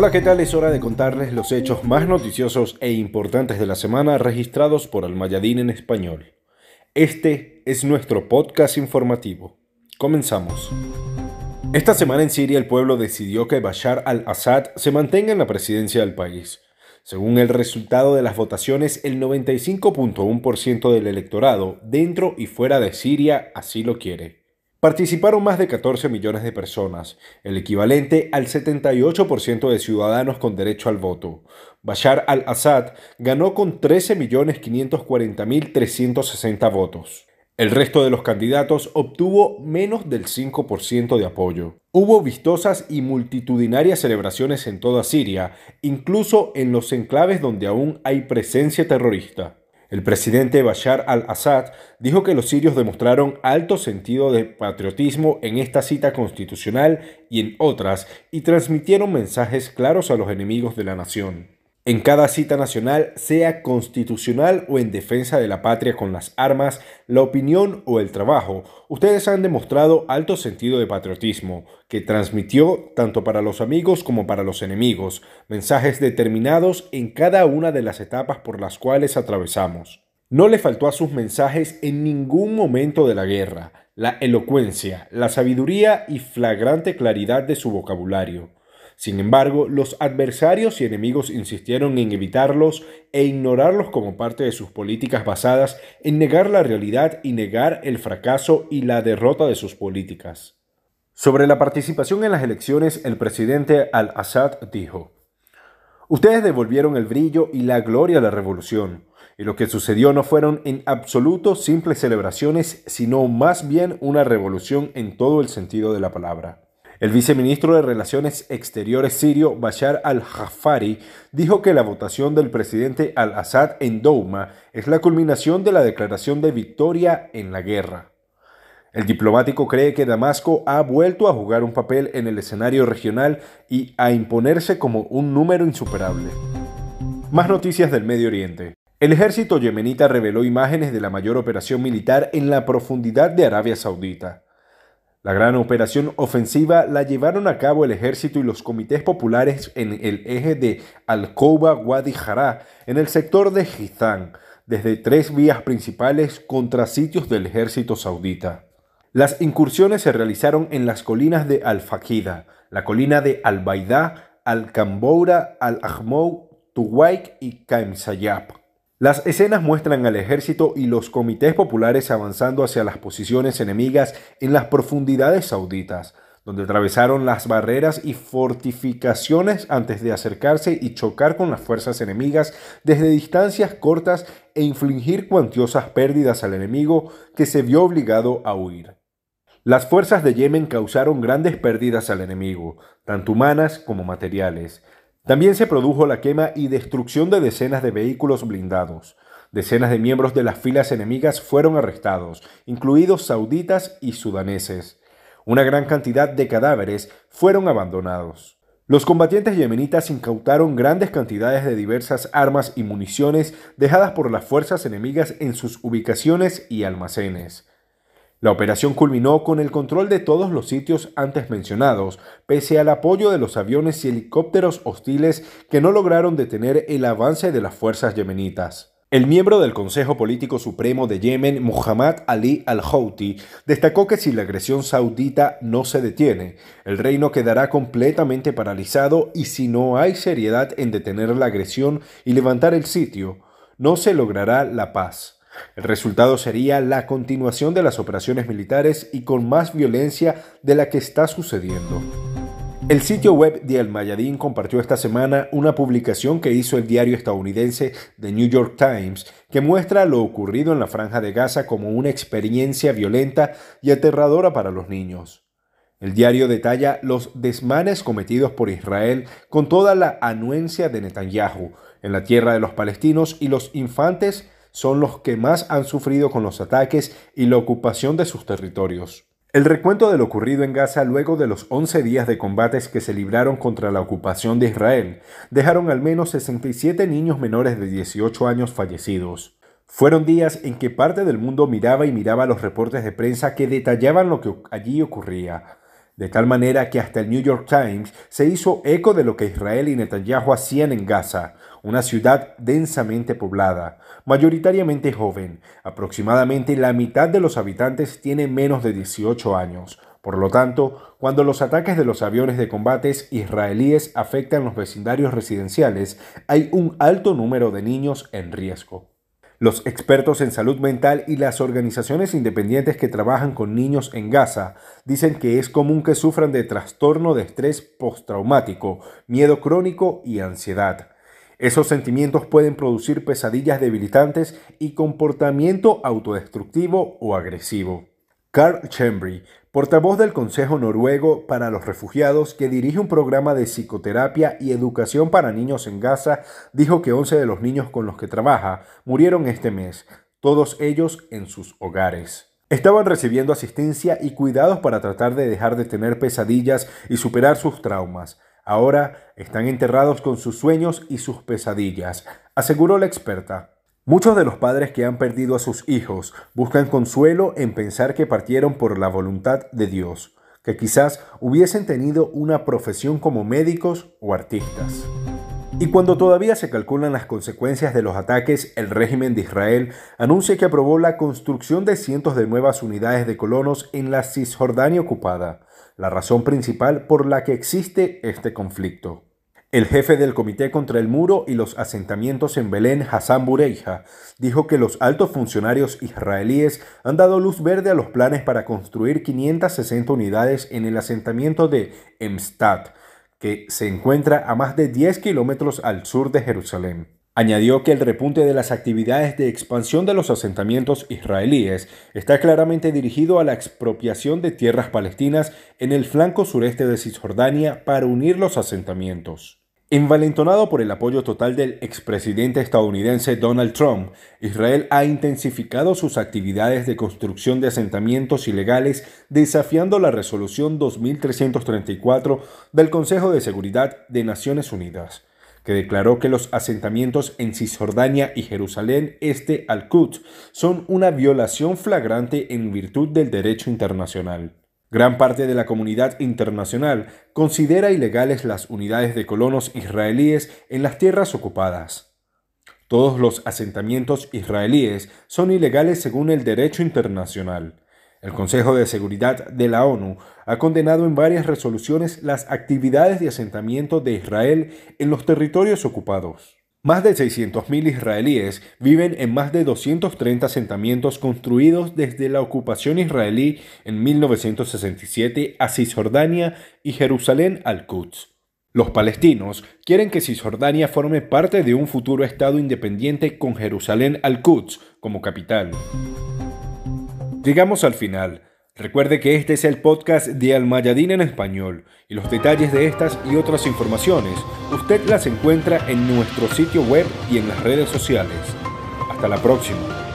Hola, ¿qué tal? Es hora de contarles los hechos más noticiosos e importantes de la semana registrados por Almayadín en español. Este es nuestro podcast informativo. Comenzamos. Esta semana en Siria el pueblo decidió que Bashar al-Assad se mantenga en la presidencia del país. Según el resultado de las votaciones, el 95.1% del electorado dentro y fuera de Siria así lo quiere. Participaron más de 14 millones de personas, el equivalente al 78% de ciudadanos con derecho al voto. Bashar al-Assad ganó con 13.540.360 votos. El resto de los candidatos obtuvo menos del 5% de apoyo. Hubo vistosas y multitudinarias celebraciones en toda Siria, incluso en los enclaves donde aún hay presencia terrorista. El presidente Bashar al-Assad dijo que los sirios demostraron alto sentido de patriotismo en esta cita constitucional y en otras y transmitieron mensajes claros a los enemigos de la nación. En cada cita nacional, sea constitucional o en defensa de la patria con las armas, la opinión o el trabajo, ustedes han demostrado alto sentido de patriotismo, que transmitió, tanto para los amigos como para los enemigos, mensajes determinados en cada una de las etapas por las cuales atravesamos. No le faltó a sus mensajes en ningún momento de la guerra, la elocuencia, la sabiduría y flagrante claridad de su vocabulario. Sin embargo, los adversarios y enemigos insistieron en evitarlos e ignorarlos como parte de sus políticas basadas en negar la realidad y negar el fracaso y la derrota de sus políticas. Sobre la participación en las elecciones, el presidente al-Assad dijo, Ustedes devolvieron el brillo y la gloria a la revolución, y lo que sucedió no fueron en absoluto simples celebraciones, sino más bien una revolución en todo el sentido de la palabra. El viceministro de Relaciones Exteriores sirio Bashar al-Jafari dijo que la votación del presidente al-Assad en Douma es la culminación de la declaración de victoria en la guerra. El diplomático cree que Damasco ha vuelto a jugar un papel en el escenario regional y a imponerse como un número insuperable. Más noticias del Medio Oriente. El ejército yemenita reveló imágenes de la mayor operación militar en la profundidad de Arabia Saudita. La gran operación ofensiva la llevaron a cabo el ejército y los comités populares en el eje de Al-Kouba Wadi Jara, en el sector de Hizan, desde tres vías principales contra sitios del ejército saudita. Las incursiones se realizaron en las colinas de Al-Fakida, la colina de Al-Baida, Al-Kamboura, Al-Ahmou, Tuwaik y Kaimsayab. Las escenas muestran al ejército y los comités populares avanzando hacia las posiciones enemigas en las profundidades sauditas, donde atravesaron las barreras y fortificaciones antes de acercarse y chocar con las fuerzas enemigas desde distancias cortas e infligir cuantiosas pérdidas al enemigo que se vio obligado a huir. Las fuerzas de Yemen causaron grandes pérdidas al enemigo, tanto humanas como materiales, también se produjo la quema y destrucción de decenas de vehículos blindados. Decenas de miembros de las filas enemigas fueron arrestados, incluidos sauditas y sudaneses. Una gran cantidad de cadáveres fueron abandonados. Los combatientes yemenitas incautaron grandes cantidades de diversas armas y municiones dejadas por las fuerzas enemigas en sus ubicaciones y almacenes. La operación culminó con el control de todos los sitios antes mencionados, pese al apoyo de los aviones y helicópteros hostiles que no lograron detener el avance de las fuerzas yemenitas. El miembro del Consejo Político Supremo de Yemen, Muhammad Ali al-Houthi, destacó que si la agresión saudita no se detiene, el reino quedará completamente paralizado y si no hay seriedad en detener la agresión y levantar el sitio, no se logrará la paz. El resultado sería la continuación de las operaciones militares y con más violencia de la que está sucediendo. El sitio web de Al Mayadin compartió esta semana una publicación que hizo el diario estadounidense The New York Times que muestra lo ocurrido en la franja de Gaza como una experiencia violenta y aterradora para los niños. El diario detalla los desmanes cometidos por Israel con toda la anuencia de Netanyahu en la tierra de los palestinos y los infantes son los que más han sufrido con los ataques y la ocupación de sus territorios. El recuento de lo ocurrido en Gaza luego de los 11 días de combates que se libraron contra la ocupación de Israel dejaron al menos 67 niños menores de 18 años fallecidos. Fueron días en que parte del mundo miraba y miraba los reportes de prensa que detallaban lo que allí ocurría. De tal manera que hasta el New York Times se hizo eco de lo que Israel y Netanyahu hacían en Gaza, una ciudad densamente poblada, mayoritariamente joven, aproximadamente la mitad de los habitantes tiene menos de 18 años. Por lo tanto, cuando los ataques de los aviones de combates israelíes afectan los vecindarios residenciales, hay un alto número de niños en riesgo. Los expertos en salud mental y las organizaciones independientes que trabajan con niños en Gaza dicen que es común que sufran de trastorno de estrés postraumático, miedo crónico y ansiedad. Esos sentimientos pueden producir pesadillas debilitantes y comportamiento autodestructivo o agresivo. Carl Chembry, portavoz del Consejo Noruego para los Refugiados, que dirige un programa de psicoterapia y educación para niños en Gaza, dijo que 11 de los niños con los que trabaja murieron este mes, todos ellos en sus hogares. Estaban recibiendo asistencia y cuidados para tratar de dejar de tener pesadillas y superar sus traumas. Ahora están enterrados con sus sueños y sus pesadillas, aseguró la experta. Muchos de los padres que han perdido a sus hijos buscan consuelo en pensar que partieron por la voluntad de Dios, que quizás hubiesen tenido una profesión como médicos o artistas. Y cuando todavía se calculan las consecuencias de los ataques, el régimen de Israel anuncia que aprobó la construcción de cientos de nuevas unidades de colonos en la Cisjordania ocupada, la razón principal por la que existe este conflicto. El jefe del Comité contra el Muro y los asentamientos en Belén, Hassan Bureija, dijo que los altos funcionarios israelíes han dado luz verde a los planes para construir 560 unidades en el asentamiento de Emstad, que se encuentra a más de 10 kilómetros al sur de Jerusalén. Añadió que el repunte de las actividades de expansión de los asentamientos israelíes está claramente dirigido a la expropiación de tierras palestinas en el flanco sureste de Cisjordania para unir los asentamientos. Envalentonado por el apoyo total del expresidente estadounidense Donald Trump, Israel ha intensificado sus actividades de construcción de asentamientos ilegales desafiando la resolución 2334 del Consejo de Seguridad de Naciones Unidas que declaró que los asentamientos en Cisjordania y Jerusalén Este al-Quds son una violación flagrante en virtud del derecho internacional. Gran parte de la comunidad internacional considera ilegales las unidades de colonos israelíes en las tierras ocupadas. Todos los asentamientos israelíes son ilegales según el derecho internacional. El Consejo de Seguridad de la ONU ha condenado en varias resoluciones las actividades de asentamiento de Israel en los territorios ocupados. Más de 600.000 israelíes viven en más de 230 asentamientos construidos desde la ocupación israelí en 1967 a Cisjordania y Jerusalén al-Quds. Los palestinos quieren que Cisjordania forme parte de un futuro Estado independiente con Jerusalén al-Quds como capital. Llegamos al final. Recuerde que este es el podcast de Almayadín en español y los detalles de estas y otras informaciones usted las encuentra en nuestro sitio web y en las redes sociales. Hasta la próxima.